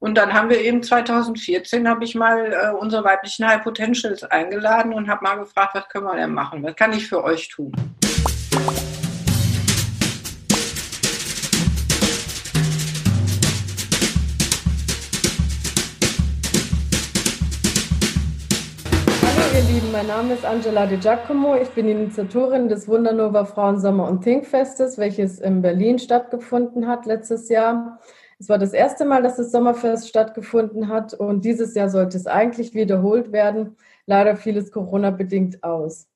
Und dann haben wir eben 2014 habe ich mal äh, unsere weiblichen High Potentials eingeladen und habe mal gefragt, was können wir denn machen? Was kann ich für euch tun? mein Name ist Angela Di Giacomo. Ich bin Initiatorin des Wundernova Frauensommer und Thinkfestes, welches in Berlin stattgefunden hat letztes Jahr. Es war das erste Mal, dass das Sommerfest stattgefunden hat und dieses Jahr sollte es eigentlich wiederholt werden. Leider fiel es Corona-bedingt aus.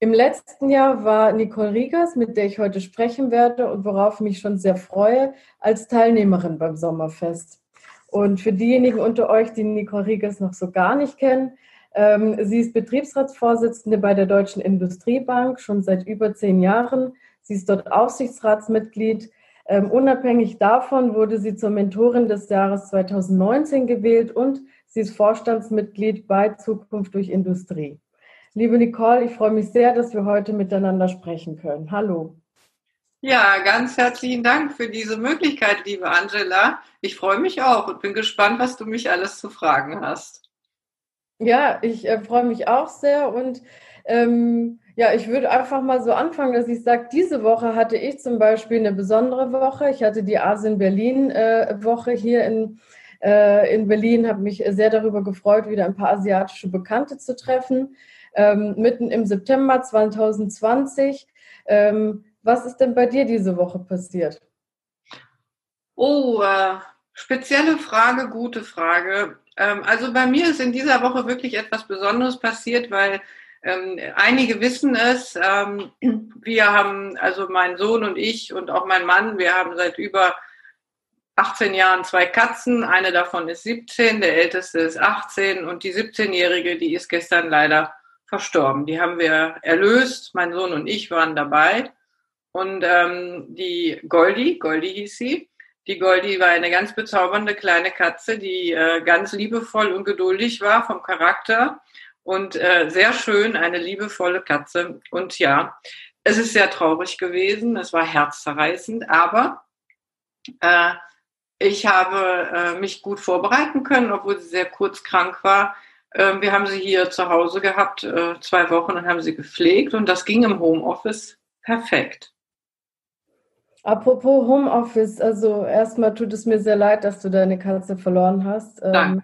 Im letzten Jahr war Nicole Riegers, mit der ich heute sprechen werde und worauf ich mich schon sehr freue, als Teilnehmerin beim Sommerfest. Und für diejenigen unter euch, die Nicole Riegers noch so gar nicht kennen, ähm, sie ist Betriebsratsvorsitzende bei der Deutschen Industriebank schon seit über zehn Jahren. Sie ist dort Aufsichtsratsmitglied. Ähm, unabhängig davon wurde sie zur Mentorin des Jahres 2019 gewählt und sie ist Vorstandsmitglied bei Zukunft durch Industrie. Liebe Nicole, ich freue mich sehr, dass wir heute miteinander sprechen können. Hallo. Ja, ganz herzlichen Dank für diese Möglichkeit, liebe Angela. Ich freue mich auch und bin gespannt, was du mich alles zu fragen hast. Ja, ich äh, freue mich auch sehr und ähm, ja, ich würde einfach mal so anfangen, dass ich sage, diese Woche hatte ich zum Beispiel eine besondere Woche. Ich hatte die Asien Berlin äh, hier in, äh, in Berlin, habe mich sehr darüber gefreut, wieder ein paar asiatische Bekannte zu treffen. Ähm, mitten im September 2020. Ähm, was ist denn bei dir diese Woche passiert? Oh, äh, spezielle Frage, gute Frage. Ähm, also bei mir ist in dieser Woche wirklich etwas Besonderes passiert, weil ähm, einige wissen es. Ähm, wir haben, also mein Sohn und ich und auch mein Mann, wir haben seit über 18 Jahren zwei Katzen. Eine davon ist 17, der älteste ist 18 und die 17-jährige, die ist gestern leider verstorben. Die haben wir erlöst. Mein Sohn und ich waren dabei. Und ähm, die Goldie, Goldie hieß sie, die Goldie war eine ganz bezaubernde kleine Katze, die äh, ganz liebevoll und geduldig war vom Charakter und äh, sehr schön, eine liebevolle Katze. Und ja, es ist sehr traurig gewesen, es war herzzerreißend, aber äh, ich habe äh, mich gut vorbereiten können, obwohl sie sehr kurz krank war. Äh, wir haben sie hier zu Hause gehabt, äh, zwei Wochen und haben sie gepflegt und das ging im Homeoffice perfekt. Apropos Homeoffice, also erstmal tut es mir sehr leid, dass du deine Katze verloren hast. Ähm,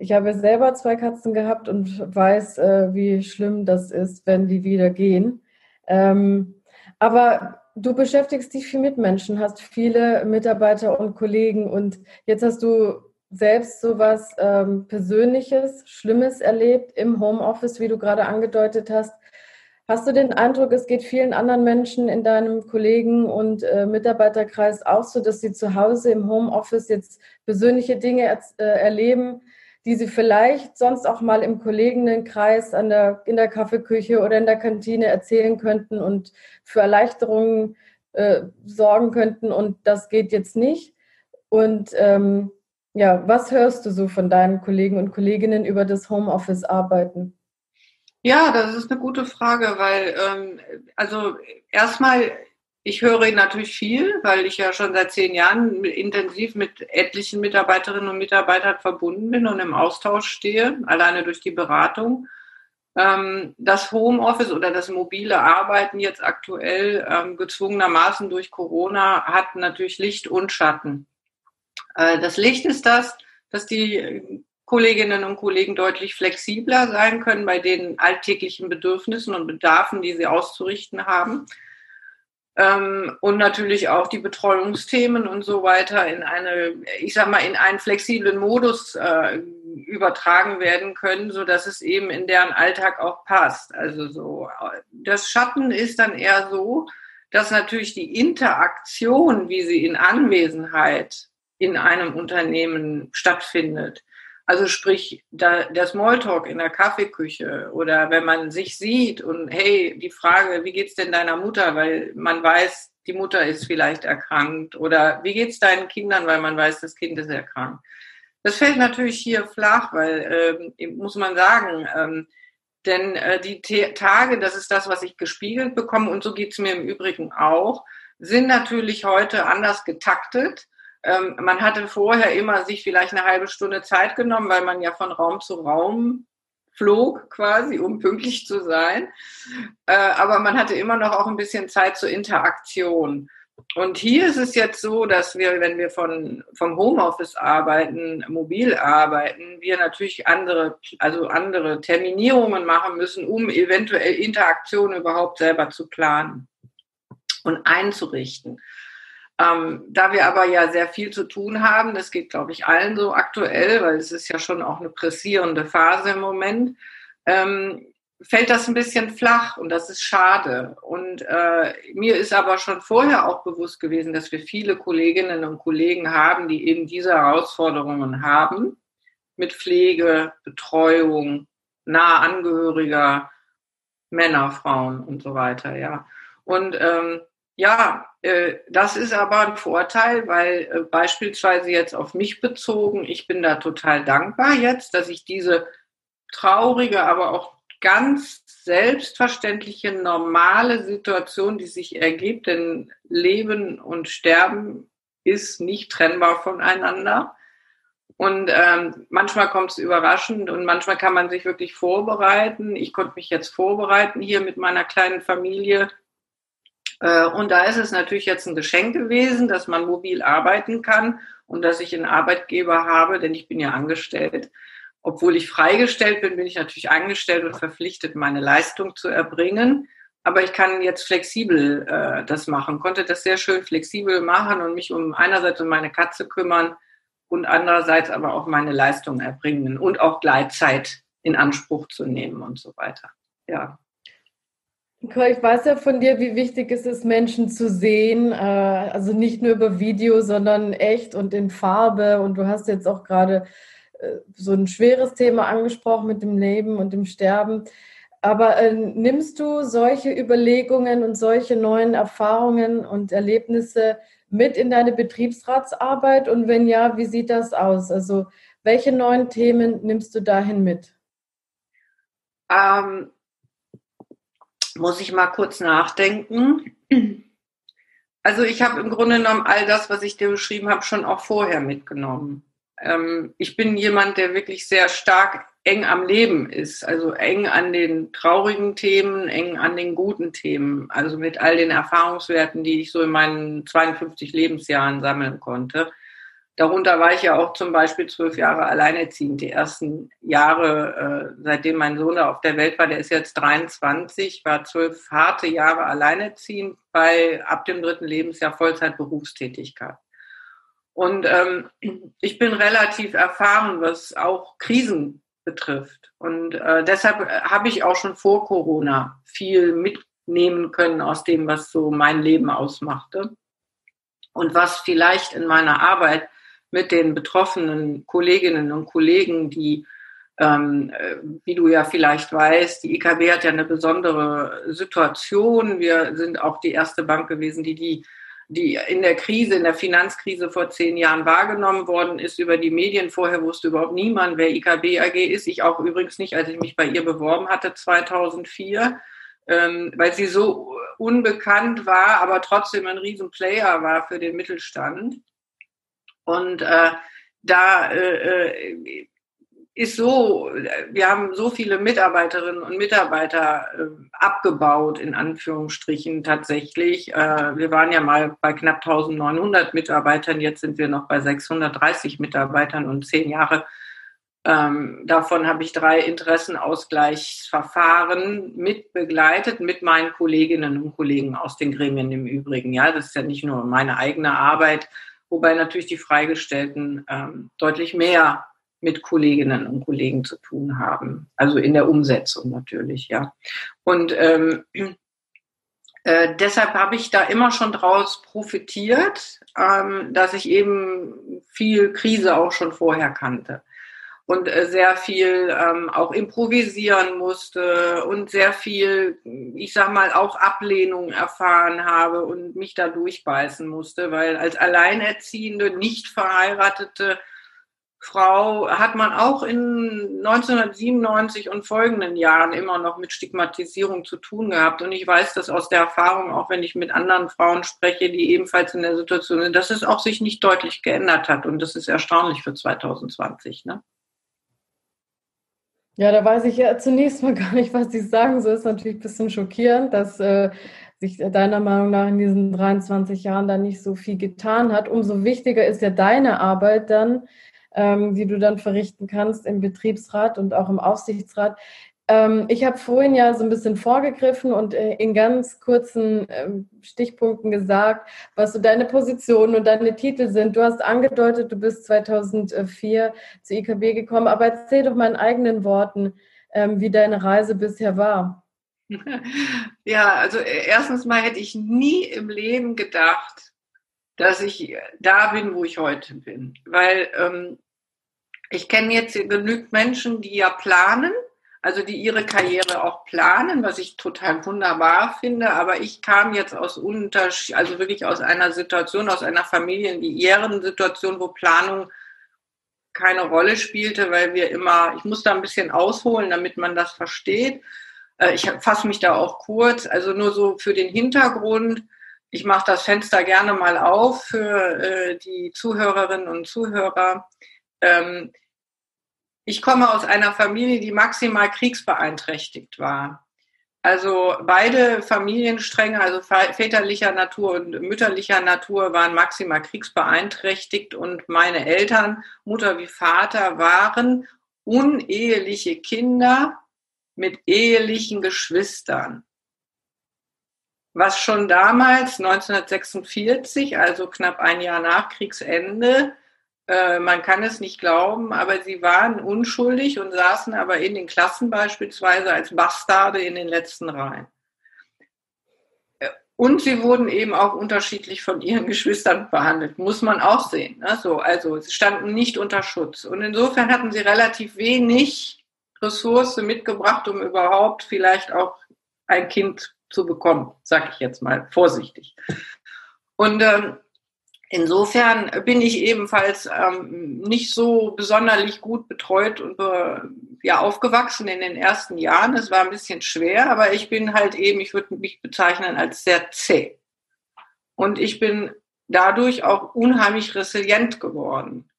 ich habe selber zwei Katzen gehabt und weiß, äh, wie schlimm das ist, wenn die wieder gehen. Ähm, aber du beschäftigst dich viel mit Menschen, hast viele Mitarbeiter und Kollegen und jetzt hast du selbst so was ähm, Persönliches, Schlimmes erlebt im Homeoffice, wie du gerade angedeutet hast. Hast du den Eindruck, es geht vielen anderen Menschen in deinem Kollegen- und äh, Mitarbeiterkreis auch so, dass sie zu Hause im Homeoffice jetzt persönliche Dinge äh, erleben, die sie vielleicht sonst auch mal im Kolleginnenkreis an der, in der Kaffeeküche oder in der Kantine erzählen könnten und für Erleichterungen äh, sorgen könnten und das geht jetzt nicht? Und ähm, ja, was hörst du so von deinen Kollegen und Kolleginnen über das Homeoffice-Arbeiten? Ja, das ist eine gute Frage, weil ähm, also erstmal, ich höre natürlich viel, weil ich ja schon seit zehn Jahren intensiv mit etlichen Mitarbeiterinnen und Mitarbeitern verbunden bin und im Austausch stehe, alleine durch die Beratung. Ähm, das Homeoffice oder das mobile Arbeiten jetzt aktuell ähm, gezwungenermaßen durch Corona hat natürlich Licht und Schatten. Äh, das Licht ist das, dass die Kolleginnen und Kollegen deutlich flexibler sein können bei den alltäglichen Bedürfnissen und Bedarfen, die sie auszurichten haben. Ähm, und natürlich auch die Betreuungsthemen und so weiter in eine, ich sag mal, in einen flexiblen Modus äh, übertragen werden können, so dass es eben in deren Alltag auch passt. Also so, das Schatten ist dann eher so, dass natürlich die Interaktion, wie sie in Anwesenheit in einem Unternehmen stattfindet, also sprich, da, der Smalltalk in der Kaffeeküche oder wenn man sich sieht und hey, die Frage, wie geht's denn deiner Mutter, weil man weiß, die Mutter ist vielleicht erkrankt oder wie geht's deinen Kindern, weil man weiß, das Kind ist erkrankt. Das fällt natürlich hier flach, weil ähm, muss man sagen, ähm, denn äh, die T Tage, das ist das, was ich gespiegelt bekomme und so geht's mir im Übrigen auch, sind natürlich heute anders getaktet Ähm, man hatte vorher immer sich vielleicht eine halbe Stunde Zeit genommen, weil man ja von Raum zu Raum flog quasi, um pünktlich zu sein. Äh, aber man hatte immer noch auch ein bisschen Zeit zur Interaktion. Und hier ist es jetzt so, dass wir, wenn wir von, vom Homeoffice arbeiten, mobil arbeiten, wir natürlich andere, also andere Terminierungen machen müssen, um eventuell Interaktion überhaupt selber zu planen und einzurichten. Ähm, da wir aber ja sehr viel zu tun haben, das geht, glaube ich, allen so aktuell, weil es ist ja schon auch eine pressierende Phase im Moment, ähm, fällt das ein bisschen flach und das ist schade. Und äh, mir ist aber schon vorher auch bewusst gewesen, dass wir viele Kolleginnen und Kollegen haben, die eben diese Herausforderungen haben mit Pflege, Betreuung, nahe Angehöriger, Männer, Frauen und so weiter, ja. Und ähm, ja, äh, das ist aber ein Vorteil, weil äh, beispielsweise jetzt auf mich bezogen, ich bin da total dankbar jetzt, dass ich diese traurige, aber auch ganz selbstverständliche, normale Situation, die sich ergibt, denn Leben und Sterben ist nicht trennbar voneinander. Und ähm, manchmal kommt es überraschend und manchmal kann man sich wirklich vorbereiten. Ich konnte mich jetzt vorbereiten hier mit meiner kleinen Familie. Äh, und da ist es natürlich jetzt ein Geschenk gewesen, dass man mobil arbeiten kann und dass ich einen Arbeitgeber habe, denn ich bin ja angestellt, obwohl ich freigestellt bin, bin ich natürlich angestellt und verpflichtet, meine Leistung zu erbringen. Aber ich kann jetzt flexibel äh, das machen, konnte das sehr schön flexibel machen und mich um einerseits um meine Katze kümmern und andererseits aber auch meine Leistung erbringen und auch Gleitzeit in Anspruch zu nehmen und so weiter. Ja. Ich weiß ja von dir, wie wichtig es ist, Menschen zu sehen. Äh, also nicht nur über Video, sondern echt und in Farbe. Und du hast jetzt auch gerade äh, so ein schweres Thema angesprochen mit dem Leben und dem Sterben. Aber äh, nimmst du solche Überlegungen und solche neuen Erfahrungen und Erlebnisse mit in deine Betriebsratsarbeit? Und wenn ja, wie sieht das aus? Also welche neuen Themen nimmst du dahin mit? Ähm, muss ich mal kurz nachdenken. Also ich habe im Grunde genommen all das, was ich dir beschrieben habe, schon auch vorher mitgenommen ähm, ich bin jemand, der wirklich sehr stark eng am Leben ist, also eng an den traurigen Themen, eng an den guten Themen, also mit all den Erfahrungswerten, die ich so in meinen 52 Lebensjahren sammeln konnte. Darunter war ich ja auch zum Beispiel zwölf Jahre alleinerziehend. Die ersten Jahre, äh, seitdem mein Sohn da auf der Welt war, der ist jetzt 23, war zwölf harte Jahre alleinerziehend bei ab dem dritten Lebensjahr Vollzeitberufstätigkeit. Und ähm, ich bin relativ erfahren, was auch Krisen betrifft. Und äh, deshalb habe ich auch schon vor Corona viel mitnehmen können aus dem, was so mein Leben ausmachte. Und was vielleicht in meiner Arbeit mit den betroffenen Kolleginnen und Kollegen, die, ähm, äh, wie du ja vielleicht weißt, die IKB hat ja eine besondere Situation. Wir sind auch die erste Bank gewesen, die die die in der Krise, in der Finanzkrise vor zehn Jahren wahrgenommen worden ist über die Medien. Vorher wusste überhaupt niemand, wer IKB AG ist. Ich auch übrigens nicht, als ich mich bei ihr beworben hatte 2004, ähm, weil sie so unbekannt war, aber trotzdem ein Riesenplayer war für den Mittelstand. Und äh, da äh, äh ist so, wir haben so viele Mitarbeiterinnen und Mitarbeiter äh, abgebaut, in Anführungsstrichen tatsächlich. Äh, wir waren ja mal bei knapp 1900 Mitarbeitern, jetzt sind wir noch bei 630 Mitarbeitern und zehn Jahre. Ähm, davon habe ich drei Interessenausgleichsverfahren mit begleitet, mit meinen Kolleginnen und Kollegen aus den Gremien im Übrigen. Ja, das ist ja nicht nur meine eigene Arbeit, wobei natürlich die Freigestellten ähm, deutlich mehr mit Kolleginnen und Kollegen zu tun haben. Also in der Umsetzung natürlich, ja. Und ähm, äh, deshalb habe ich da immer schon draus profitiert, ähm, dass ich eben viel Krise auch schon vorher kannte und äh, sehr viel ähm, auch improvisieren musste und sehr viel, ich sag mal, auch Ablehnung erfahren habe und mich da durchbeißen musste, weil als Alleinerziehende, nicht verheiratete Frau hat man auch in 1997 und folgenden Jahren immer noch mit Stigmatisierung zu tun gehabt. Und ich weiß das aus der Erfahrung, auch wenn ich mit anderen Frauen spreche, die ebenfalls in der Situation sind, dass es auch sich nicht deutlich geändert hat. Und das ist erstaunlich für 2020. Ne? Ja, da weiß ich ja zunächst mal gar nicht, was ich sagen soll. Ist natürlich ein bisschen schockierend, dass äh, sich deiner Meinung nach in diesen 23 Jahren da nicht so viel getan hat. Umso wichtiger ist ja deine Arbeit dann, ähm, die du dann verrichten kannst im Betriebsrat und auch im Aufsichtsrat. Ähm, ich habe vorhin ja so ein bisschen vorgegriffen und äh, in ganz kurzen ähm, Stichpunkten gesagt, was so deine Positionen und deine Titel sind. Du hast angedeutet, du bist 2004 zur IKB gekommen, aber erzähl doch mal in eigenen Worten, ähm, wie deine Reise bisher war. Ja, also äh, erstens mal hätte ich nie im Leben gedacht, dass ich da bin, wo ich heute bin. Weil ähm, ich kenne jetzt genügend Menschen, die ja planen, also die ihre Karriere auch planen, was ich total wunderbar finde. Aber ich kam jetzt aus Unterschied, also wirklich aus einer Situation, aus einer familienliären Situation, wo Planung keine Rolle spielte, weil wir immer, ich muss da ein bisschen ausholen, damit man das versteht. Äh, ich fasse mich da auch kurz, also nur so für den Hintergrund ich mache das Fenster gerne mal auf für äh, die Zuhörerinnen und Zuhörer. Ähm, ich komme aus einer Familie, die maximal kriegsbeeinträchtigt war. Also beide Familienstränge, also väterlicher Natur und mütterlicher Natur, waren maximal kriegsbeeinträchtigt und meine Eltern, Mutter wie Vater, waren uneheliche Kinder mit ehelichen Geschwistern was schon damals, 1946, also knapp ein Jahr nach Kriegsende, man kann es nicht glauben, aber sie waren unschuldig und saßen aber in den Klassen beispielsweise als Bastarde in den letzten Reihen. Äh, und sie wurden eben auch unterschiedlich von ihren Geschwistern behandelt, muss man auch sehen. Ne? So, also sie standen nicht unter Schutz. Und insofern hatten sie relativ wenig Ressource mitgebracht, um überhaupt vielleicht auch ein Kind zu bekommen, sage ich jetzt mal vorsichtig. Und ähm, insofern bin ich ebenfalls ähm, nicht so besonderlich gut betreut und äh, ja aufgewachsen in den ersten Jahren. Es war ein bisschen schwer, aber ich bin halt eben, ich würde mich bezeichnen als sehr zäh. Und ich bin dadurch auch unheimlich resilient geworden.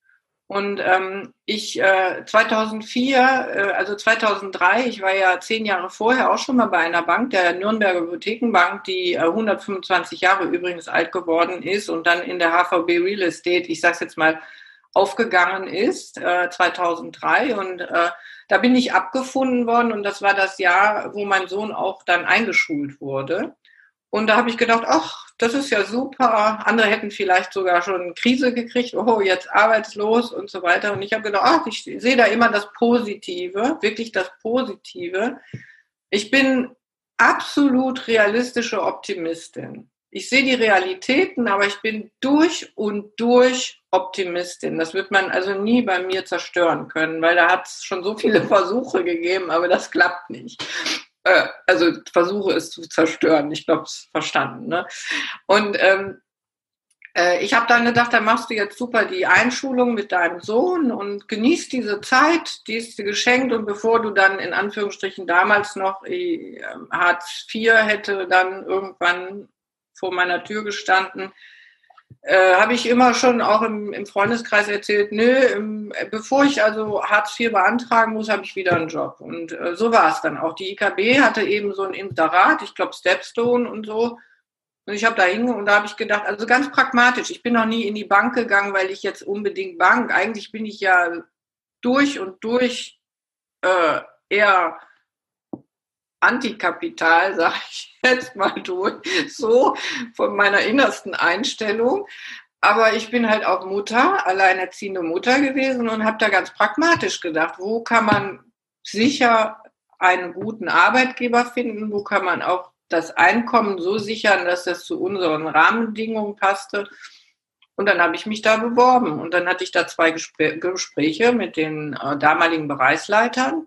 Und ähm, ich äh, 2004, äh, also 2003, ich war ja zehn Jahre vorher auch schon mal bei einer Bank, der Nürnberger Hypothekenbank, die äh, 125 Jahre übrigens alt geworden ist und dann in der HVB Real Estate, ich sage jetzt mal, aufgegangen ist, äh, 2003. Und äh, da bin ich abgefunden worden und das war das Jahr, wo mein Sohn auch dann eingeschult wurde. Und da habe ich gedacht, ach, das ist ja super. Andere hätten vielleicht sogar schon Krise gekriegt, oh, jetzt arbeitslos und so weiter. Und ich habe gedacht, ach, ich sehe da immer das Positive, wirklich das Positive. Ich bin absolut realistische Optimistin. Ich sehe die Realitäten, aber ich bin durch und durch Optimistin. Das wird man also nie bei mir zerstören können, weil da hat es schon so viele Versuche gegeben, aber das klappt nicht äh, also versuche es zu zerstören. Ich glaube, es verstanden. Ne? Und ähm, äh, ich habe dann gedacht, dann machst du jetzt super die Einschulung mit deinem Sohn und genießt diese Zeit, die ist dir geschenkt und bevor du dann in Anführungsstrichen damals noch äh, Hartz IV hätte dann irgendwann vor meiner Tür gestanden, äh, habe ich immer schon auch im, im Freundeskreis erzählt, nö, im, bevor ich also Hartz IV beantragen muss, habe ich wieder einen Job. Und äh, so war es dann auch. Die IKB hatte eben so ein Inserat, ich glaube Stepstone und so. Und ich habe da hinge und da habe ich gedacht, also ganz pragmatisch, ich bin noch nie in die Bank gegangen, weil ich jetzt unbedingt Bank, eigentlich bin ich ja durch und durch äh, eher Antikapital, sage ich jetzt mal durch, so von meiner innersten Einstellung. Aber ich bin halt auch Mutter, alleinerziehende Mutter gewesen und habe da ganz pragmatisch gedacht, wo kann man sicher einen guten Arbeitgeber finden, wo kann man auch das Einkommen so sichern, dass das zu unseren Rahmenbedingungen passte. Und dann habe ich mich da beworben und dann hatte ich da zwei Gespräche mit den äh, damaligen Bereichsleitern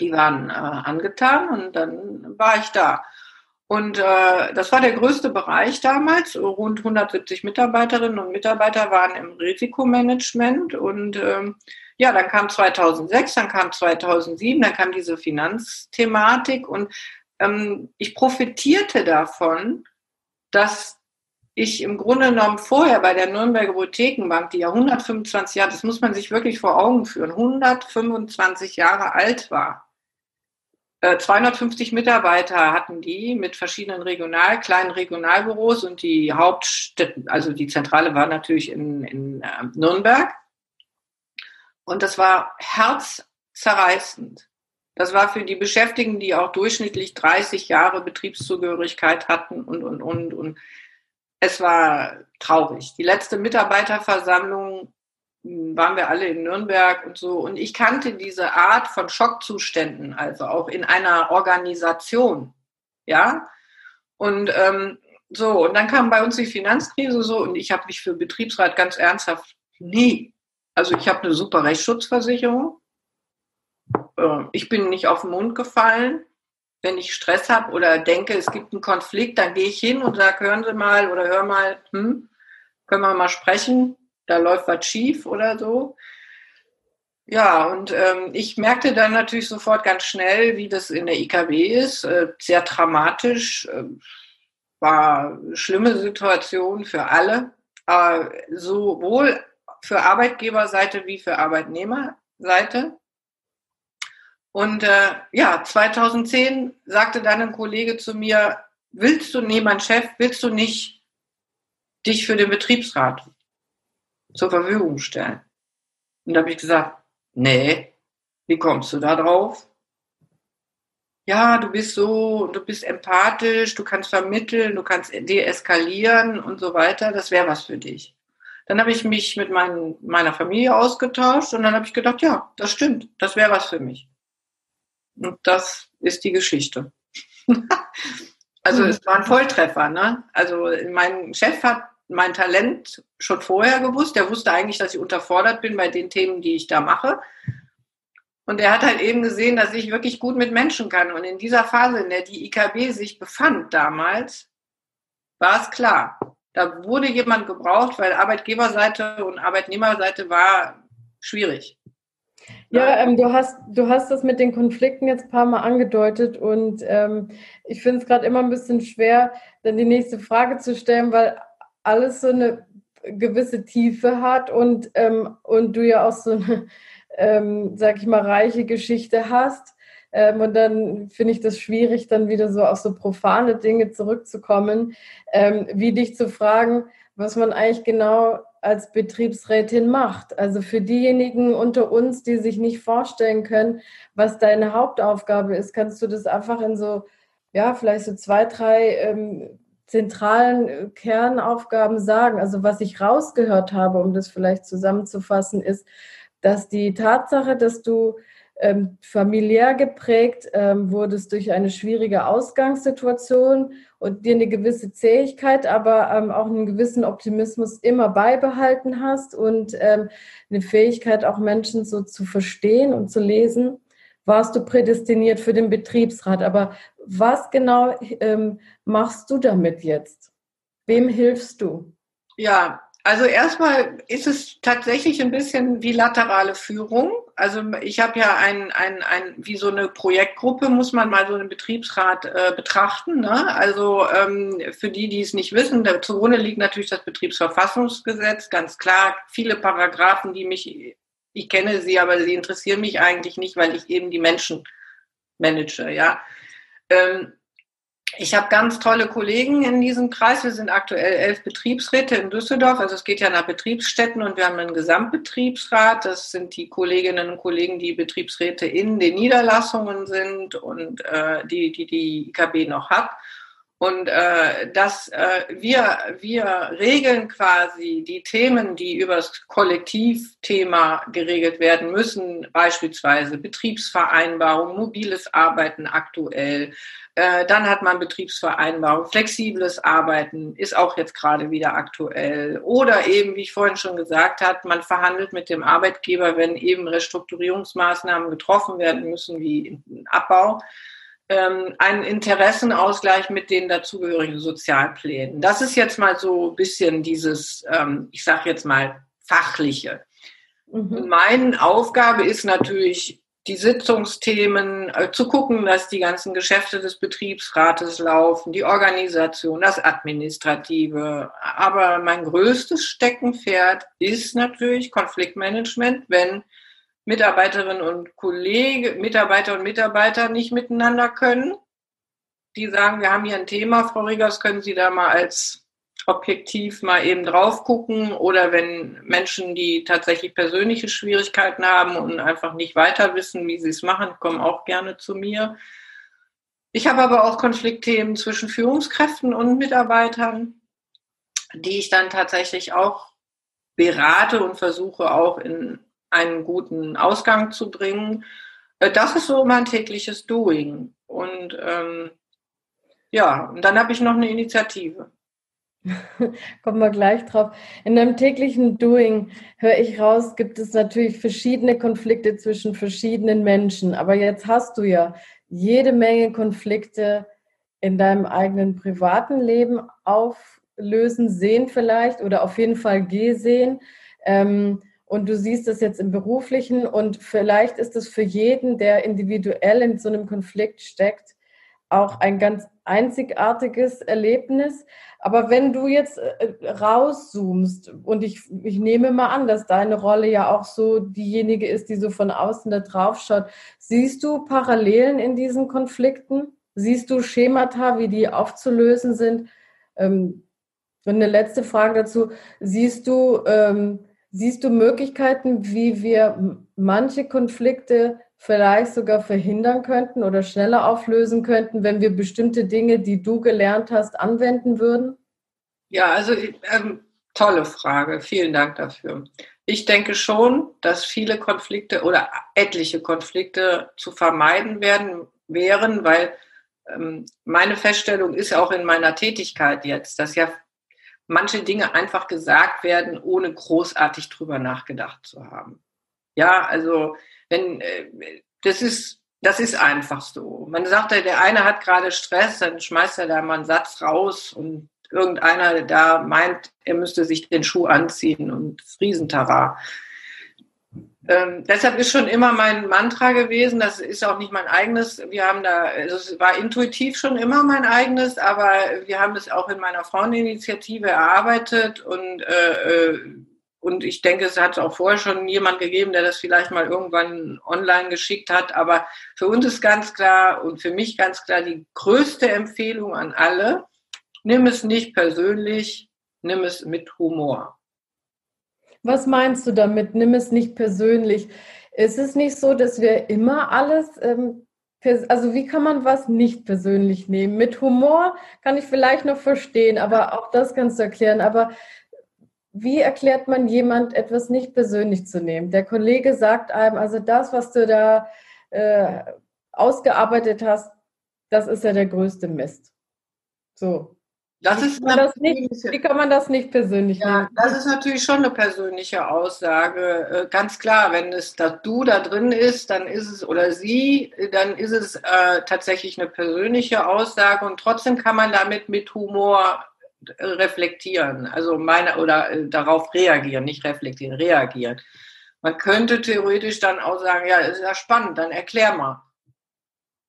die waren äh, angetan und dann war ich da. Und äh, das war der größte Bereich damals. Rund 170 Mitarbeiterinnen und Mitarbeiter waren im Risikomanagement. Und ähm, ja, dann kam 2006, dann kam 2007, dann kam diese Finanzthematik. Und ähm, ich profitierte davon, dass ich im Grunde genommen vorher bei der Nürnberger Hypothekenbank, die ja 125 Jahre, das muss man sich wirklich vor Augen führen, 125 Jahre alt war 250 äh, Mitarbeiter hatten die mit verschiedenen Regional, kleinen Regionalbüros und die Hauptstädte, also die Zentrale war natürlich in, in äh, Nürnberg. Und das war herzzerreißend. Das war für die Beschäftigten, die auch durchschnittlich 30 Jahre Betriebszugehörigkeit hatten und, und, und, und. Es war traurig. Die letzte Mitarbeiterversammlung waren wir alle in Nürnberg und so. Und ich kannte diese Art von Schockzuständen, also auch in einer Organisation. Ja. Und ähm, so, und dann kam bei uns die Finanzkrise so und ich habe mich für Betriebsrat ganz ernsthaft nie. Also ich habe eine super Rechtsschutzversicherung. Äh, ich bin nicht auf den Mund gefallen. Wenn ich Stress habe oder denke, es gibt einen Konflikt, dann gehe ich hin und sage, hören Sie mal oder hör mal, hm, können wir mal sprechen da läuft was schief oder so. Ja, und ähm, ich merkte dann natürlich sofort ganz schnell, wie das in der IKB ist. Äh, sehr dramatisch, äh, war schlimme Situation für alle, äh, sowohl für Arbeitgeberseite wie für Arbeitnehmerseite. Und äh, ja, 2010 sagte dann ein Kollege zu mir, willst du, nee, mein Chef, willst du nicht dich für den Betriebsrat zur Verfügung stellen. Und da habe ich gesagt, nee, wie kommst du da drauf? Ja, du bist so, du bist empathisch, du kannst vermitteln, du kannst deeskalieren und so weiter. Das wäre was für dich. Dann habe ich mich mit mein, meiner Familie ausgetauscht und dann habe ich gedacht, ja, das stimmt, das wäre was für mich. Und das ist die Geschichte. also es war ein Volltreffer. Ne? Also mein Chef hat mein Talent schon vorher gewusst. Der wusste eigentlich, dass ich unterfordert bin bei den Themen, die ich da mache. Und er hat halt eben gesehen, dass ich wirklich gut mit Menschen kann. Und in dieser Phase, in der die IKB sich befand damals, war es klar. Da wurde jemand gebraucht, weil Arbeitgeberseite und Arbeitnehmerseite war schwierig. Ja, ähm, du, hast, du hast das mit den Konflikten jetzt ein paar Mal angedeutet und ähm, ich finde es gerade immer ein bisschen schwer, dann die nächste Frage zu stellen, weil alles so eine gewisse Tiefe hat und, ähm, und du ja auch so eine, ähm, sag ich mal, reiche Geschichte hast. Ähm, und dann finde ich das schwierig, dann wieder so auf so profane Dinge zurückzukommen, ähm, wie dich zu fragen, was man eigentlich genau als Betriebsrätin macht. Also für diejenigen unter uns, die sich nicht vorstellen können, was deine Hauptaufgabe ist, kannst du das einfach in so, ja, vielleicht so zwei, drei ähm, zentralen äh, Kernaufgaben sagen. Also was ich rausgehört habe, um das vielleicht zusammenzufassen, ist, dass die Tatsache, dass du ähm, familiär geprägt ähm, wurdest durch eine schwierige Ausgangssituation und dir eine gewisse Zähigkeit, aber ähm, auch einen gewissen Optimismus immer beibehalten hast und ähm, eine Fähigkeit, auch Menschen so zu verstehen und zu lesen, warst du prädestiniert für den Betriebsrat. Aber was genau ähm, machst du damit jetzt? Wem hilfst du? Ja, also erstmal ist es tatsächlich ein bisschen wie laterale Führung. Also ich habe ja ein, ein, ein, wie so eine Projektgruppe, muss man mal so einen Betriebsrat äh, betrachten. Ne? Also ähm, für die, die es nicht wissen, zugrunde liegt natürlich das Betriebsverfassungsgesetz, ganz klar, viele Paragraphen, die mich, ich kenne sie, aber sie interessieren mich eigentlich nicht, weil ich eben die Menschen manage, ja. Ähm, ich habe ganz tolle Kollegen in diesem Kreis. Wir sind aktuell elf Betriebsräte in Düsseldorf. Also es geht ja nach Betriebsstätten und wir haben einen Gesamtbetriebsrat. Das sind die Kolleginnen und Kollegen, die Betriebsräte in den Niederlassungen sind und äh, die, die die IKB noch hat. Und äh, dass äh, wir, wir regeln quasi die Themen, die über das Kollektivthema geregelt werden müssen, beispielsweise Betriebsvereinbarung, mobiles Arbeiten aktuell. Äh, dann hat man Betriebsvereinbarung, flexibles Arbeiten ist auch jetzt gerade wieder aktuell. Oder eben, wie ich vorhin schon gesagt habe, man verhandelt mit dem Arbeitgeber, wenn eben Restrukturierungsmaßnahmen getroffen werden müssen, wie Abbau ähm, einen Interessenausgleich mit den dazugehörigen Sozialplänen. Das ist jetzt mal so ein bisschen dieses, ähm, ich sage jetzt mal, fachliche. Mhm. Meine Aufgabe ist natürlich, die Sitzungsthemen, äh, zu gucken, dass die ganzen Geschäfte des Betriebsrates laufen, die Organisation, das Administrative. Aber mein größtes Steckenpferd ist natürlich Konfliktmanagement, wenn Mitarbeiterinnen und Kollegen, Mitarbeiter und Mitarbeiter nicht miteinander können. Die sagen, wir haben hier ein Thema, Frau Riegers, können Sie da mal als objektiv mal eben drauf gucken oder wenn Menschen, die tatsächlich persönliche Schwierigkeiten haben und einfach nicht weiter wissen, wie sie es machen, kommen auch gerne zu mir. Ich habe aber auch Konfliktthemen zwischen Führungskräften und Mitarbeitern, die ich dann tatsächlich auch berate und versuche auch in einen guten Ausgang zu bringen. Äh, das ist so mein tägliches Doing. Und ähm, ja, und dann habe ich noch eine Initiative. Kommen wir gleich drauf. In deinem täglichen Doing höre ich raus, gibt es natürlich verschiedene Konflikte zwischen verschiedenen Menschen. Aber jetzt hast du ja jede Menge Konflikte in deinem eigenen privaten Leben auflösen, sehen vielleicht oder auf jeden Fall gesehen. Ähm, und du siehst es jetzt im beruflichen und vielleicht ist es für jeden, der individuell in so einem Konflikt steckt, auch ein ganz einzigartiges Erlebnis. Aber wenn du jetzt äh, rauszoomst und ich, ich nehme mal an, dass deine Rolle ja auch so diejenige ist, die so von außen da drauf schaut, siehst du Parallelen in diesen Konflikten? Siehst du Schemata, wie die aufzulösen sind? Ähm, und eine letzte Frage dazu. Siehst du, ähm, siehst du Möglichkeiten, wie wir manche Konflikte vielleicht sogar verhindern könnten oder schneller auflösen könnten, wenn wir bestimmte Dinge, die du gelernt hast, anwenden würden? Ja, also ähm, tolle Frage. Vielen Dank dafür. Ich denke schon, dass viele Konflikte oder etliche Konflikte zu vermeiden werden wären, weil ähm, meine Feststellung ist auch in meiner Tätigkeit jetzt, dass ja manche Dinge einfach gesagt werden, ohne großartig drüber nachgedacht zu haben. Ja, also wenn, äh, das ist, das ist einfach so. Man sagt ja, der eine hat gerade Stress, dann schmeißt er da mal einen Satz raus und irgendeiner da meint, er müsste sich den Schuh anziehen und das Riesentara. Ähm, deshalb ist schon immer mein Mantra gewesen, das ist auch nicht mein eigenes, wir haben da, also es war intuitiv schon immer mein eigenes, aber wir haben es auch in meiner Fraueninitiative erarbeitet und äh, äh und ich denke, es hat auch vorher schon jemand gegeben, der das vielleicht mal irgendwann online geschickt hat. Aber für uns ist ganz klar und für mich ganz klar die größte Empfehlung an alle, nimm es nicht persönlich, nimm es mit Humor. Was meinst du damit? Nimm es nicht persönlich. Ist es nicht so, dass wir immer alles, ähm, also wie kann man was nicht persönlich nehmen? Mit Humor kann ich vielleicht noch verstehen, aber auch das kannst du erklären. Aber wie erklärt man jemand etwas nicht persönlich zu nehmen? Der Kollege sagt einem, also das, was du da äh, ausgearbeitet hast, das ist ja der größte Mist. So. Das ist wie, kann das nicht, wie kann man das nicht persönlich ja, nehmen? Das ist natürlich schon eine persönliche Aussage. Äh, ganz klar, wenn es das Du da drin ist, dann ist es oder sie, dann ist es äh, tatsächlich eine persönliche Aussage und trotzdem kann man damit mit Humor reflektieren, also meine oder äh, darauf reagieren, nicht reflektieren, reagieren. Man könnte theoretisch dann auch sagen, ja, ist ja spannend, dann erklär mal.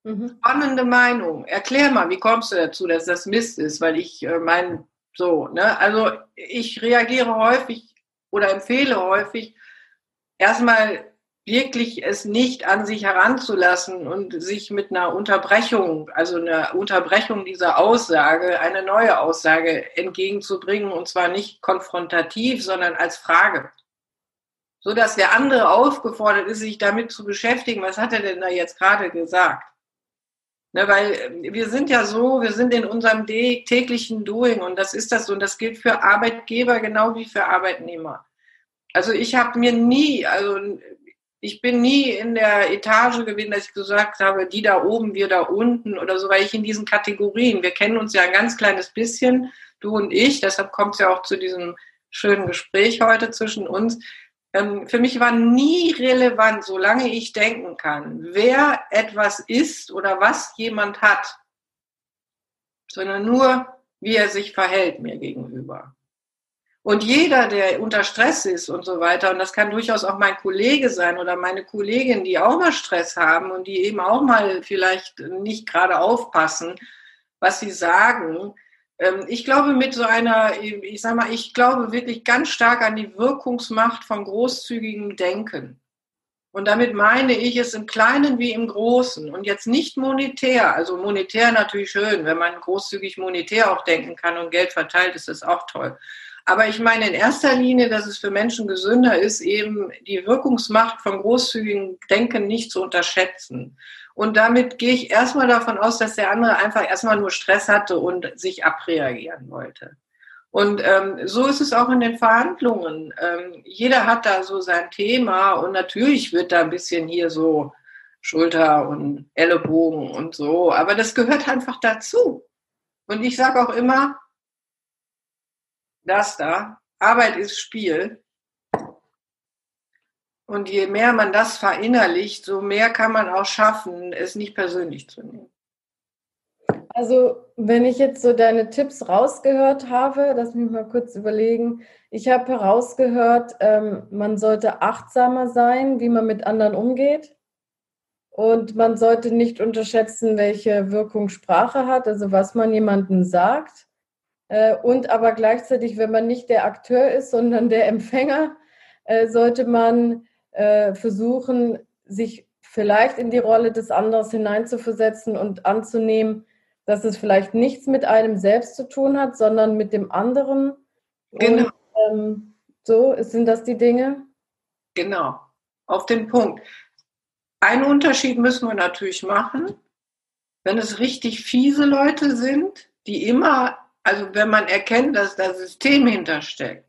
Mhm. Spannende Meinung, erklär mal, wie kommst du dazu, dass das Mist ist, weil ich äh, mein, so, ne, also ich reagiere häufig oder empfehle häufig, erstmal wirklich es nicht an sich heranzulassen und sich mit einer Unterbrechung, also einer Unterbrechung dieser Aussage, eine neue Aussage entgegenzubringen und zwar nicht konfrontativ, sondern als Frage. So dass der andere aufgefordert ist, sich damit zu beschäftigen, was hat er denn da jetzt gerade gesagt? Ne, weil wir sind ja so, wir sind in unserem täglichen Doing und das ist das und das gilt für Arbeitgeber genau wie für Arbeitnehmer. Also ich habe mir nie, also ich bin nie in der Etage gewesen, dass ich gesagt habe, die da oben, wir da unten oder so, weil ich in diesen Kategorien, wir kennen uns ja ein ganz kleines bisschen, du und ich, deshalb kommt es ja auch zu diesem schönen Gespräch heute zwischen uns. Ähm, für mich war nie relevant, solange ich denken kann, wer etwas ist oder was jemand hat, sondern nur, wie er sich verhält mir gegenüber. Und jeder, der unter Stress ist und so weiter, und das kann durchaus auch mein Kollege sein oder meine Kollegin, die auch mal Stress haben und die eben auch mal vielleicht nicht gerade aufpassen, was sie sagen. Ähm, ich glaube mit so einer, ich sag mal, ich glaube wirklich ganz stark an die Wirkungsmacht von großzügigem Denken. Und damit meine ich es im Kleinen wie im Großen und jetzt nicht monetär. Also monetär natürlich schön, wenn man großzügig monetär auch denken kann und Geld verteilt, ist das auch toll. Aber ich meine in erster Linie, dass es für Menschen gesünder ist, eben die Wirkungsmacht von großzügigem Denken nicht zu unterschätzen. Und damit gehe ich erstmal davon aus, dass der andere einfach erstmal nur Stress hatte und sich abreagieren wollte. Und ähm, so ist es auch in den Verhandlungen. Ähm, jeder hat da so sein Thema und natürlich wird da ein bisschen hier so Schulter und Ellenbogen und so, aber das gehört einfach dazu. Und ich sage auch immer, das da, Arbeit ist Spiel. Und je mehr man das verinnerlicht, so mehr kann man auch schaffen, es nicht persönlich zu nehmen. Also, wenn ich jetzt so deine Tipps rausgehört habe, lass mich mal kurz überlegen. Ich habe herausgehört, ähm, man sollte achtsamer sein, wie man mit anderen umgeht. Und man sollte nicht unterschätzen, welche Wirkung Sprache hat, also was man jemandem sagt. Äh, und aber gleichzeitig, wenn man nicht der Akteur ist, sondern der Empfänger, äh, sollte man äh, versuchen, sich vielleicht in die Rolle des anderen hineinzuversetzen und anzunehmen, dass es vielleicht nichts mit einem selbst zu tun hat, sondern mit dem anderen. Genau. Und, ähm, so, sind das die Dinge? Genau, auf den Punkt. Einen Unterschied müssen wir natürlich machen. Wenn es richtig fiese Leute sind, die immer also wenn man erkennt, dass da System hintersteckt,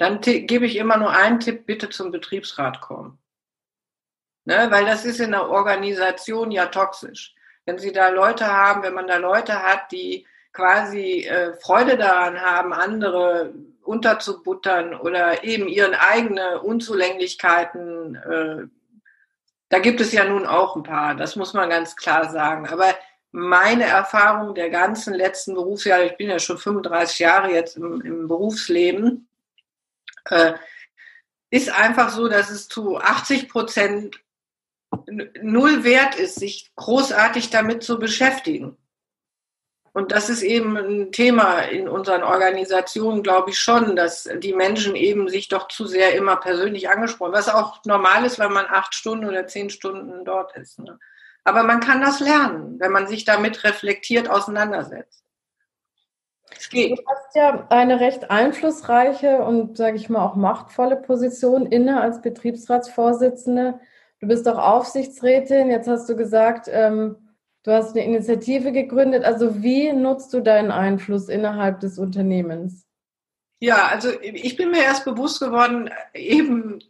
dann gebe ich immer nur einen Tipp, bitte zum Betriebsrat kommen. Ne? Weil das ist in der Organisation ja toxisch. Wenn Sie da Leute haben, wenn man da Leute hat, die quasi äh, Freude daran haben, andere unterzubuttern oder eben ihren eigene Unzulänglichkeiten, äh, da gibt es ja nun auch ein paar, das muss man ganz klar sagen. Aber meine Erfahrung der ganzen letzten Berufsjahre, ich bin ja schon 35 Jahre jetzt im, im Berufsleben, äh, ist einfach so, dass es zu 80 Prozent null wert ist, sich großartig damit zu beschäftigen. Und das ist eben ein Thema in unseren Organisationen, glaube ich schon, dass die Menschen eben sich doch zu sehr immer persönlich angesprochen, was auch normal ist, weil man acht Stunden oder zehn Stunden dort ist. Ne? Aber man kann das lernen, wenn man sich damit reflektiert auseinandersetzt. Du hast ja eine recht einflussreiche und, sage ich mal, auch machtvolle Position inne als Betriebsratsvorsitzende. Du bist auch Aufsichtsrätin. Jetzt hast du gesagt, ähm, du hast eine Initiative gegründet. Also wie nutzt du deinen Einfluss innerhalb des Unternehmens? Ja, also ich bin mir erst bewusst geworden, eben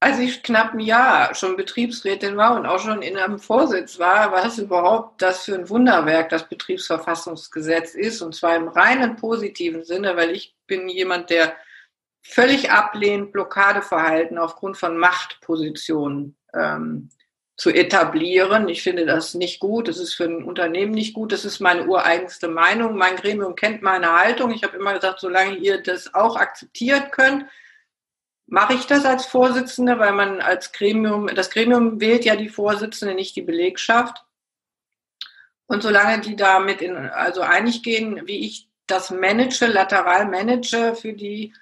als ich knapp ein Jahr schon Betriebsrätin war und auch schon in einem Vorsitz war, was überhaupt das für ein Wunderwerk das Betriebsverfassungsgesetz ist, und zwar im reinen positiven Sinne, weil ich bin jemand, der völlig ablehnt, Blockadeverhalten aufgrund von Machtpositionen ähm, zu etablieren. Ich finde das nicht gut. Das ist für ein Unternehmen nicht gut. Das ist meine ureigenste Meinung. Mein Gremium kennt meine Haltung. Ich habe immer gesagt, solange ihr das auch akzeptiert könnt, mache ich das als Vorsitzende, weil man als Gremium, das Gremium wählt ja die Vorsitzende, nicht die Belegschaft. Und solange die damit in, also einig gehen, wie ich das manage, lateral manage für die,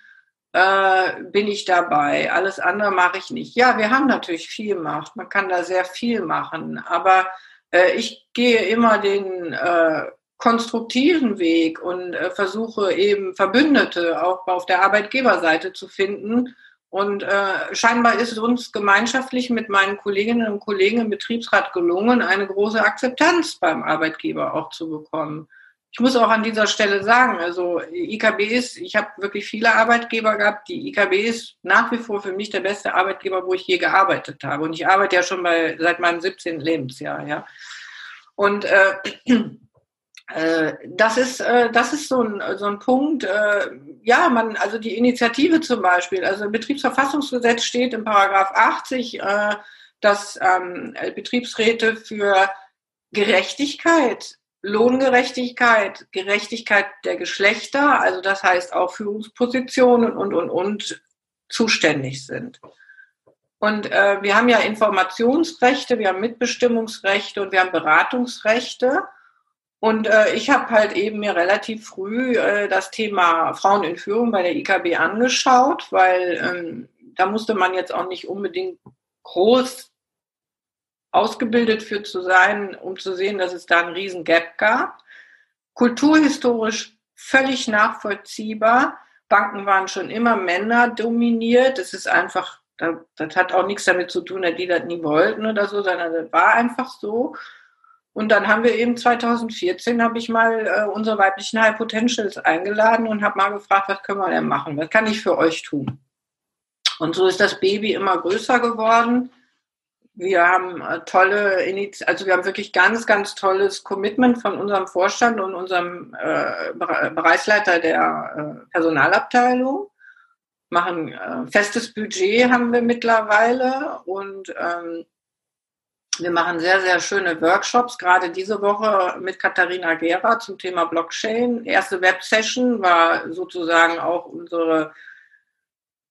äh, bin ich dabei. Alles andere mache ich nicht. Ja, wir haben natürlich viel Macht. Man kann da sehr viel machen. Aber äh, ich gehe immer den äh, konstruktiven Weg und äh, versuche eben Verbündete auch auf der Arbeitgeberseite zu finden und äh, scheinbar ist es uns gemeinschaftlich mit meinen Kolleginnen und Kollegen im Betriebsrat gelungen, eine große Akzeptanz beim Arbeitgeber auch zu bekommen. Ich muss auch an dieser Stelle sagen, also IKB ist, ich habe wirklich viele Arbeitgeber gehabt. Die IKB ist nach wie vor für mich der beste Arbeitgeber, wo ich je gearbeitet habe. Und ich arbeite ja schon bei, seit meinem 17. Lebensjahr, ja. Und äh, das ist, äh, das ist so ein, so ein Punkt. Äh, ja, man, also die Initiative zum Beispiel, also im Betriebsverfassungsgesetz steht in Paragraph 80, dass ähm, Betriebsräte für Gerechtigkeit, Lohngerechtigkeit, Gerechtigkeit der Geschlechter, also das heißt auch Führungspositionen und, und, und, zuständig sind. Und äh, wir haben ja Informationsrechte, wir haben Mitbestimmungsrechte und wir haben Beratungsrechte. Und äh, ich habe halt eben mir relativ früh äh, das Thema Frauen in Führung bei der IKB angeschaut, weil ähm, da musste man jetzt auch nicht unbedingt groß ausgebildet für zu sein, um zu sehen, dass es da einen riesen Gap gab. Kulturhistorisch völlig nachvollziehbar. Banken waren schon immer Männer dominiert. Das ist einfach, das hat auch nichts damit zu tun, dass die das nie wollten oder so, sondern das war einfach so. Und dann haben wir eben 2014, habe ich mal äh, unsere weiblichen High Potentials eingeladen und habe mal gefragt, was können wir denn machen? Was kann ich für euch tun? Und so ist das Baby immer größer geworden. Wir haben äh, tolle also wir haben wirklich ganz, ganz tolles Commitment von unserem Vorstand und unserem äh, Bereichsleiter der äh, Personalabteilung. Machen äh, festes Budget haben wir mittlerweile und ähm, wir machen sehr, sehr schöne Workshops, gerade diese Woche mit Katharina Gera zum Thema Blockchain. Erste Web-Session war sozusagen auch unsere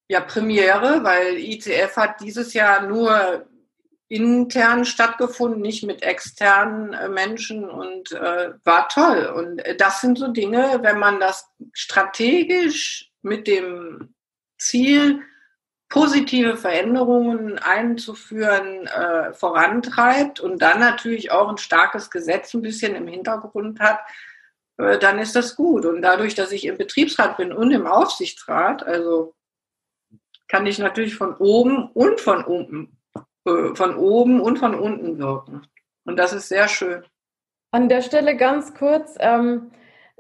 ja, Premiere, weil ICF hat dieses Jahr nur intern stattgefunden, nicht mit externen äh, Menschen und äh, war toll. Und äh, das sind so Dinge, wenn man das strategisch mit dem Ziel positive Veränderungen einzuführen, äh, vorantreibt und dann natürlich auch ein starkes Gesetz ein bisschen im Hintergrund hat, äh, dann ist das gut. Und dadurch, dass ich im Betriebsrat bin und im Aufsichtsrat, also kann ich natürlich von oben und von unten, äh, von oben und von unten wirken. Und das ist sehr schön. An der Stelle ganz kurz, ähm,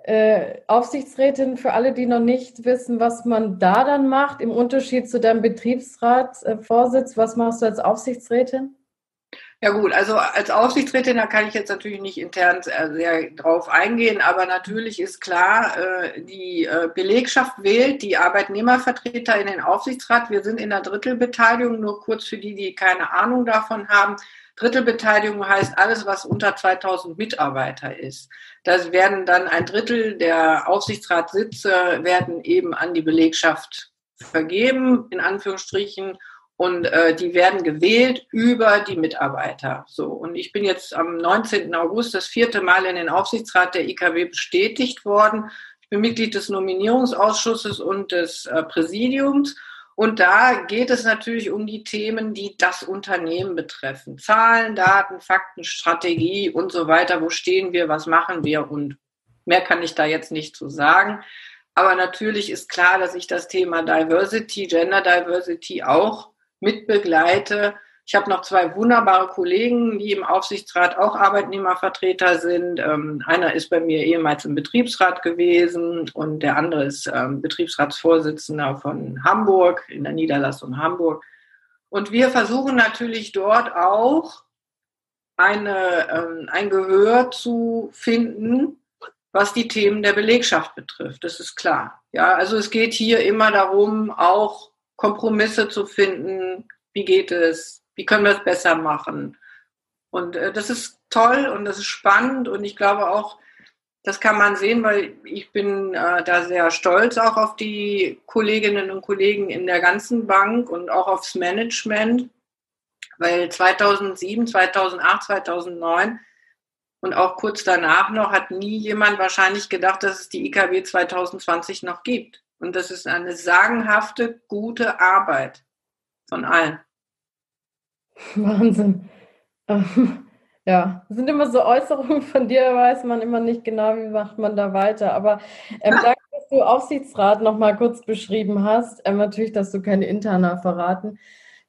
äh, Aufsichtsrätin für alle, die noch nicht wissen, was man da dann macht, im Unterschied zu deinem Betriebsratsvorsitz, was machst du als Aufsichtsrätin? Ja gut, also als Aufsichtsrätin, da kann ich jetzt natürlich nicht intern sehr drauf eingehen, aber natürlich ist klar, äh, die äh, Belegschaft wählt die Arbeitnehmervertreter in den Aufsichtsrat. Wir sind in der Drittelbeteiligung, nur kurz für die, die keine Ahnung davon haben. Drittelbeteiligung heißt alles, was unter 2000 Mitarbeiter ist. Das werden dann ein Drittel der Aufsichtsratssitze werden eben an die Belegschaft vergeben, in Anführungsstrichen, und äh, die werden gewählt über die Mitarbeiter. So und ich bin jetzt am 19. August das vierte Mal in den Aufsichtsrat der IKW bestätigt worden. Ich bin Mitglied des Nominierungsausschusses und des äh, Präsidiums und da geht es natürlich um die Themen, die das Unternehmen betreffen. Zahlen, Daten, Fakten, Strategie und so weiter. Wo stehen wir? Was machen wir? Und mehr kann ich da jetzt nicht zu sagen. Aber natürlich ist klar, dass ich das Thema Diversity, Gender Diversity auch mit begleite ich habe noch zwei wunderbare Kollegen, die im Aufsichtsrat auch Arbeitnehmervertreter sind. Ähm, einer ist bei mir ehemals im Betriebsrat gewesen und der andere ist ähm, Betriebsratsvorsitzender von Hamburg, in der Niederlassung Hamburg. Und wir versuchen natürlich dort auch eine, ähm, ein Gehör zu finden, was die Themen der Belegschaft betrifft. Das ist klar. Ja, also es geht hier immer darum, auch Kompromisse zu finden. Wie geht es? Wie können wir es besser machen? Und äh, das ist toll und das ist spannend und ich glaube auch, das kann man sehen, weil ich bin äh, da sehr stolz auch auf die Kolleginnen und Kollegen in der ganzen Bank und auch aufs Management, weil 2007, 2008, 2009 und auch kurz danach noch hat nie jemand wahrscheinlich gedacht, dass es die IKW 2020 noch gibt. Und das ist eine sagenhafte, gute Arbeit von allen. Wahnsinn. Ähm, ja, das sind immer so Äußerungen von dir, weiß man immer nicht genau, wie macht man da weiter. Aber ähm, danke, dass du Aufsichtsrat noch mal kurz beschrieben hast. Ähm, natürlich, dass du keine Interna verraten.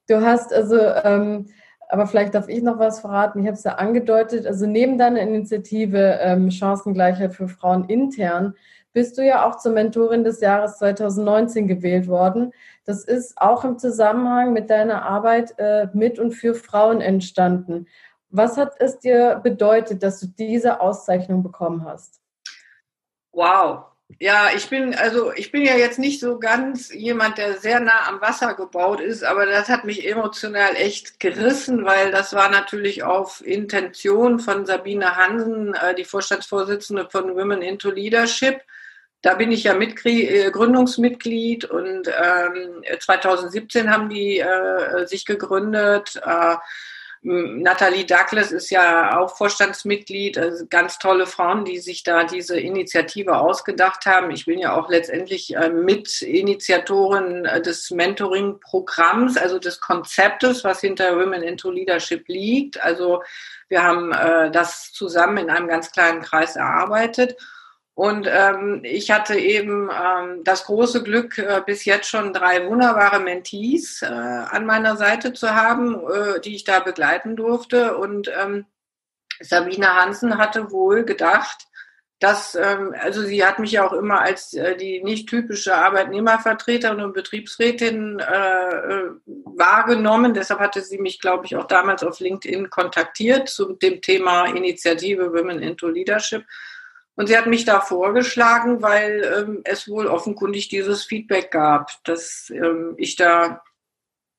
Du hast also, ähm, aber vielleicht darf ich noch was verraten. Ich habe es ja angedeutet. Also neben deiner Initiative ähm, Chancengleichheit für Frauen intern bist du ja auch zur Mentorin des Jahres 2019 gewählt worden. Das ist auch im Zusammenhang mit deiner Arbeit äh, mit und für Frauen entstanden. Was hat es dir bedeutet, dass du diese Auszeichnung bekommen hast? Wow. Ja, ich bin, also ich bin ja jetzt nicht so ganz jemand, der sehr nah am Wasser gebaut ist, aber das hat mich emotional echt gerissen, weil das war natürlich auf Intention von Sabine Hansen, äh, die Vorstandsvorsitzende von Women into Leadership. Da bin ich ja Mitglied, äh, Gründungsmitglied und ähm, 2017 haben die äh, sich gegründet. Äh, Nathalie Douglas ist ja auch Vorstandsmitglied, also ganz tolle Frauen, die sich da diese Initiative ausgedacht haben. Ich bin ja auch letztendlich äh, Mitinitiatorin äh, des Mentoring-Programms, also des Konzeptes, was hinter Women into Leadership liegt. Also wir haben äh, das zusammen in einem ganz kleinen Kreis erarbeitet. Und ähm, ich hatte eben ähm, das große Glück, äh, bis jetzt schon drei wunderbare Mentees äh, an meiner Seite zu haben, äh, die ich da begleiten durfte. Und ähm, Sabine Hansen hatte wohl gedacht, dass, ähm, also sie hat mich ja auch immer als äh, die nicht typische Arbeitnehmervertreterin und Betriebsrätin äh, äh, wahrgenommen. Deshalb hatte sie mich, glaube ich, auch damals auf LinkedIn kontaktiert zu dem Thema Initiative Women into Leadership. Und sie hat mich da vorgeschlagen, weil ähm, es wohl offenkundig dieses Feedback gab, dass ähm, ich da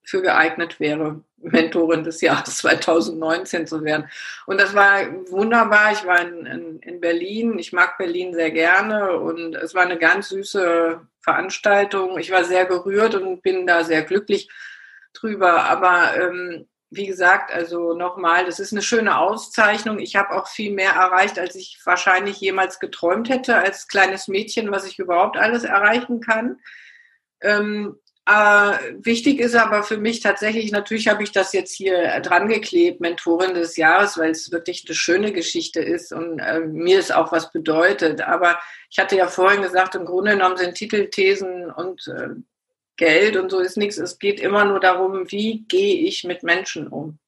für geeignet wäre, Mentorin des Jahres 2019 zu werden. Und das war wunderbar. Ich war in, in, in Berlin. Ich mag Berlin sehr gerne und es war eine ganz süße Veranstaltung. Ich war sehr gerührt und bin da sehr glücklich drüber. Aber ähm, wie gesagt, also nochmal, das ist eine schöne Auszeichnung. Ich habe auch viel mehr erreicht, als ich wahrscheinlich jemals geträumt hätte als kleines Mädchen, was ich überhaupt alles erreichen kann. Ähm, äh, wichtig ist aber für mich tatsächlich, natürlich habe ich das jetzt hier dran geklebt, Mentorin des Jahres, weil es wirklich eine schöne Geschichte ist und äh, mir es auch was bedeutet. Aber ich hatte ja vorhin gesagt, im Grunde genommen sind Titelthesen und äh, Geld und so ist nichts. Es geht immer nur darum, wie gehe ich mit Menschen um?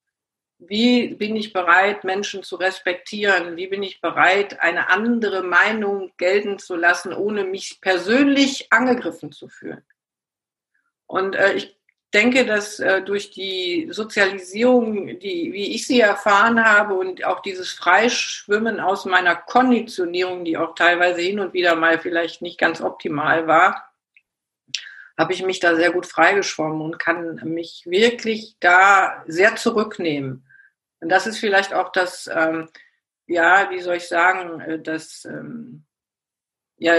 Wie bin ich bereit, Menschen zu respektieren? Wie bin ich bereit, eine andere Meinung gelten zu lassen, ohne mich persönlich angegriffen zu fühlen? Und äh, ich denke, dass äh, durch die Sozialisierung, die, wie ich sie erfahren habe und auch dieses Freischwimmen aus meiner Konditionierung, die auch teilweise hin und wieder mal vielleicht nicht ganz optimal war, habe ich mich da sehr gut freigeschwommen und kann mich wirklich da sehr zurücknehmen. Und das ist vielleicht auch das, ähm, ja, wie soll ich sagen, äh, das, ähm, ja,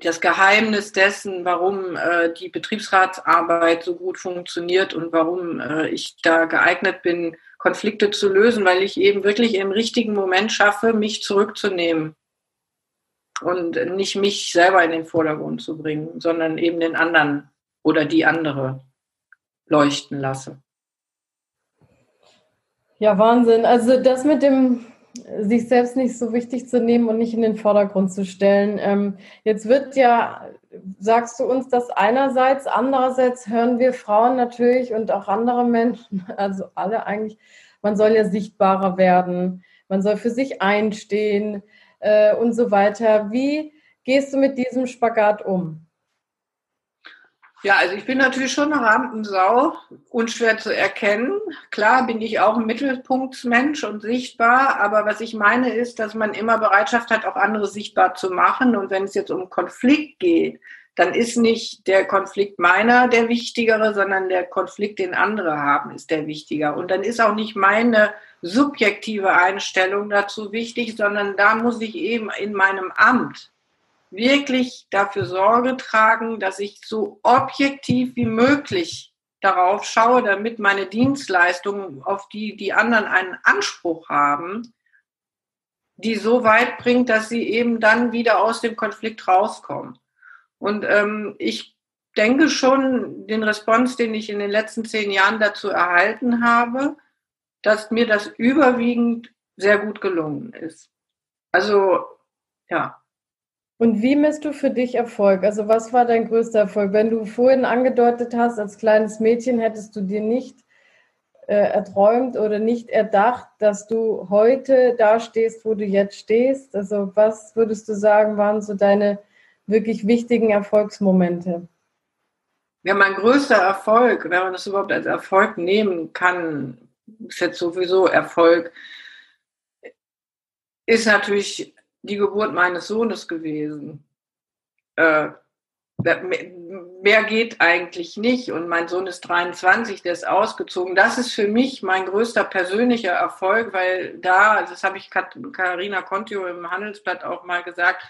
das Geheimnis dessen, warum äh, die Betriebsratsarbeit so gut funktioniert und warum äh, ich da geeignet bin, Konflikte zu lösen, weil ich eben wirklich im richtigen Moment schaffe, mich zurückzunehmen und nicht mich selber in den Vordergrund zu bringen, sondern eben den anderen oder die andere leuchten lasse. Ja, Wahnsinn. Also das mit dem sich selbst nicht so wichtig zu nehmen und nicht in den Vordergrund zu stellen. Ähm, jetzt wird ja, sagst du uns das einerseits, andererseits hören wir Frauen natürlich und auch andere Menschen, also alle eigentlich, man soll ja sichtbarer werden, man soll für sich einstehen äh, und so weiter. Wie gehst du mit diesem Spagat um? Ja, also ich bin natürlich schon eine Rampensau, unschwer zu erkennen. Klar bin ich auch ein Mittelpunktsmensch und sichtbar, aber was ich meine ist, dass man immer Bereitschaft hat, auch andere sichtbar zu machen. Und wenn es jetzt um Konflikt geht, dann ist nicht der Konflikt meiner der wichtigere, sondern der Konflikt, den andere haben, ist der wichtiger. Und dann ist auch nicht meine subjektive Einstellung dazu wichtig, sondern da muss ich eben in meinem Amt wirklich dafür Sorge tragen, dass ich so objektiv wie möglich darauf schaue, damit meine Dienstleistungen, auf die die anderen einen Anspruch haben, die so weit bringt, dass sie eben dann wieder aus dem Konflikt rauskommen. Und ähm, ich denke schon, den Response, den ich in den letzten zehn Jahren dazu erhalten habe, dass mir das überwiegend sehr gut gelungen ist. Also ja, und wie misst du für dich Erfolg? Also was war dein größter Erfolg? Wenn du vorhin angedeutet hast, als kleines Mädchen hättest du dir nicht äh, erträumt oder nicht erdacht, dass du heute da stehst, wo du jetzt stehst. Also was würdest du sagen, waren so deine wirklich wichtigen Erfolgsmomente? Ja, mein größter Erfolg, wenn man das überhaupt als Erfolg nehmen kann, ist jetzt sowieso Erfolg, ist natürlich die Geburt meines Sohnes gewesen. Äh, mehr geht eigentlich nicht. Und mein Sohn ist 23, der ist ausgezogen. Das ist für mich mein größter persönlicher Erfolg, weil da, das habe ich Carina Contio im Handelsblatt auch mal gesagt,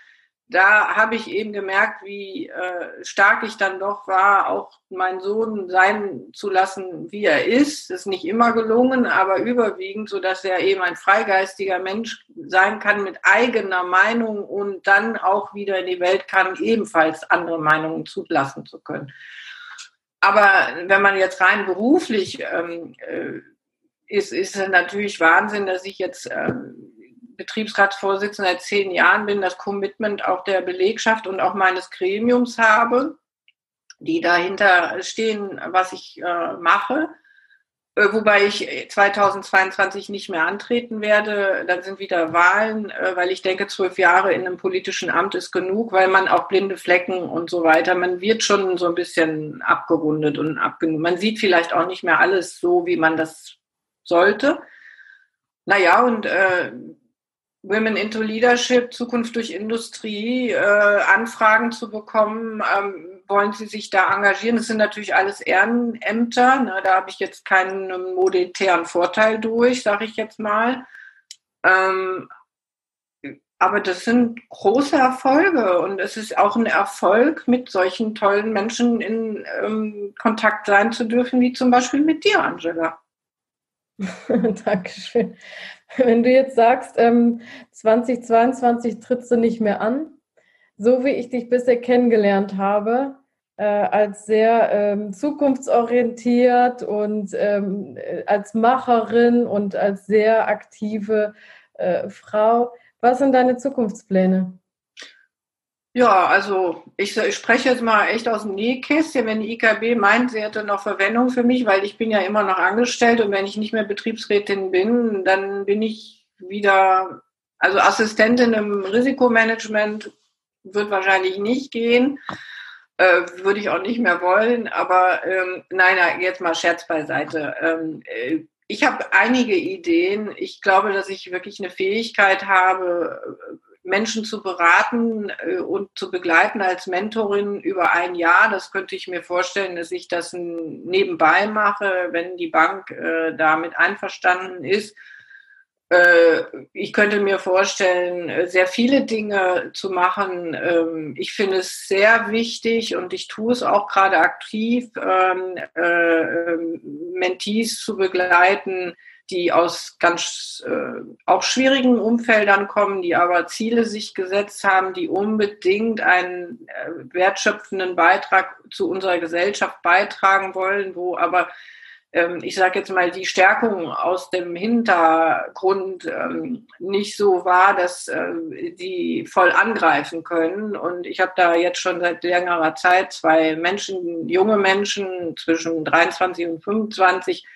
da habe ich eben gemerkt, wie äh, stark ich dann doch war, auch meinen Sohn sein zu lassen, wie er ist. Das ist nicht immer gelungen, aber überwiegend, so dass er eben ein freigeistiger Mensch sein kann mit eigener Meinung und dann auch wieder in die Welt kann, ebenfalls andere Meinungen zulassen zu können. Aber wenn man jetzt rein beruflich ähm, äh, ist, ist es natürlich Wahnsinn, dass ich jetzt ähm, Betriebsratsvorsitzender seit zehn Jahren bin, das Commitment auch der Belegschaft und auch meines Gremiums habe, die dahinter stehen, was ich äh, mache. Äh, wobei ich 2022 nicht mehr antreten werde. Dann sind wieder Wahlen, äh, weil ich denke, zwölf Jahre in einem politischen Amt ist genug, weil man auch blinde Flecken und so weiter, man wird schon so ein bisschen abgerundet und abgenug. Man sieht vielleicht auch nicht mehr alles so, wie man das sollte. Naja, und äh, Women into Leadership, Zukunft durch Industrie, äh, Anfragen zu bekommen. Ähm, wollen Sie sich da engagieren? Das sind natürlich alles Ehrenämter. Ne? Da habe ich jetzt keinen monetären Vorteil durch, sage ich jetzt mal. Ähm, aber das sind große Erfolge und es ist auch ein Erfolg, mit solchen tollen Menschen in ähm, Kontakt sein zu dürfen, wie zum Beispiel mit dir, Angela. Dankeschön. Wenn du jetzt sagst, ähm, 2022 trittst du nicht mehr an, so wie ich dich bisher kennengelernt habe, äh, als sehr ähm, zukunftsorientiert und ähm, äh, als Macherin und als sehr aktive äh, Frau, was sind deine Zukunftspläne? Ja, also ich, ich, spreche jetzt mal echt aus dem Nähkästchen, wenn die IKB meint, sie hätte noch Verwendung für mich, weil ich bin ja immer noch angestellt und wenn ich nicht mehr Betriebsrätin bin, dann bin ich wieder, also Assistentin im Risikomanagement wird wahrscheinlich nicht gehen, äh, würde ich auch nicht mehr wollen, aber ähm, nein, nein, jetzt mal Scherz beiseite. Ähm, äh, ich habe einige Ideen. Ich glaube, dass ich wirklich eine Fähigkeit habe, Menschen zu beraten äh, und zu begleiten als Mentorin über ein Jahr. Das könnte ich mir vorstellen, dass ich das nebenbei mache, wenn die Bank äh, damit einverstanden ist. Äh, ich könnte mir vorstellen, sehr viele Dinge zu machen. Ähm, ich finde es sehr wichtig und ich tue es auch gerade aktiv, ähm, ähm, Mentees zu begleiten, die aus ganz äh, auch schwierigen Umfeldern kommen, die aber Ziele sich gesetzt haben, die unbedingt einen äh, wertschöpfenden Beitrag zu unserer Gesellschaft beitragen wollen, wo aber ähm, ich sage jetzt mal, die Stärkung aus dem Hintergrund ähm, nicht so war, dass äh, die voll angreifen können. Und ich habe da jetzt schon seit längerer Zeit zwei Menschen, junge Menschen zwischen 23 und 25,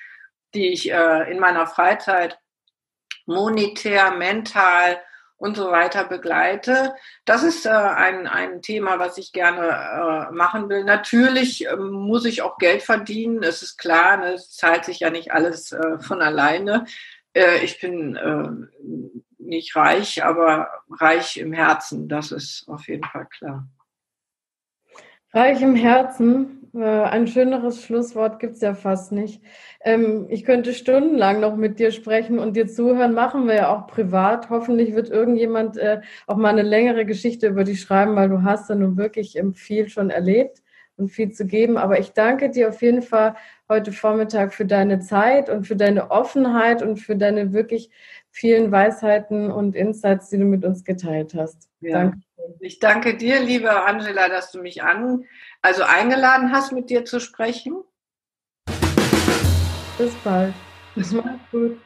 die ich äh, in meiner Freizeit monetär, mental und so weiter begleite. Das ist äh, ein, ein Thema, was ich gerne äh, machen will. Natürlich äh, muss ich auch Geld verdienen. Es ist klar, ne, es zahlt sich ja nicht alles äh, von alleine. Äh, ich bin äh, nicht reich, aber reich im Herzen. Das ist auf jeden Fall klar. Reich im Herzen, ein schöneres Schlusswort gibt es ja fast nicht. Ähm, ich könnte stundenlang noch mit dir sprechen und dir zuhören, machen wir ja auch privat. Hoffentlich wird irgendjemand äh, auch mal eine längere Geschichte über dich schreiben, weil du hast ja nun wirklich viel schon erlebt und viel zu geben. Aber ich danke dir auf jeden Fall heute Vormittag für deine Zeit und für deine Offenheit und für deine wirklich vielen Weisheiten und Insights, die du mit uns geteilt hast. Ja. Danke. Ich danke dir, liebe Angela, dass du mich an, also eingeladen hast, mit dir zu sprechen. Bis bald. Mach's gut.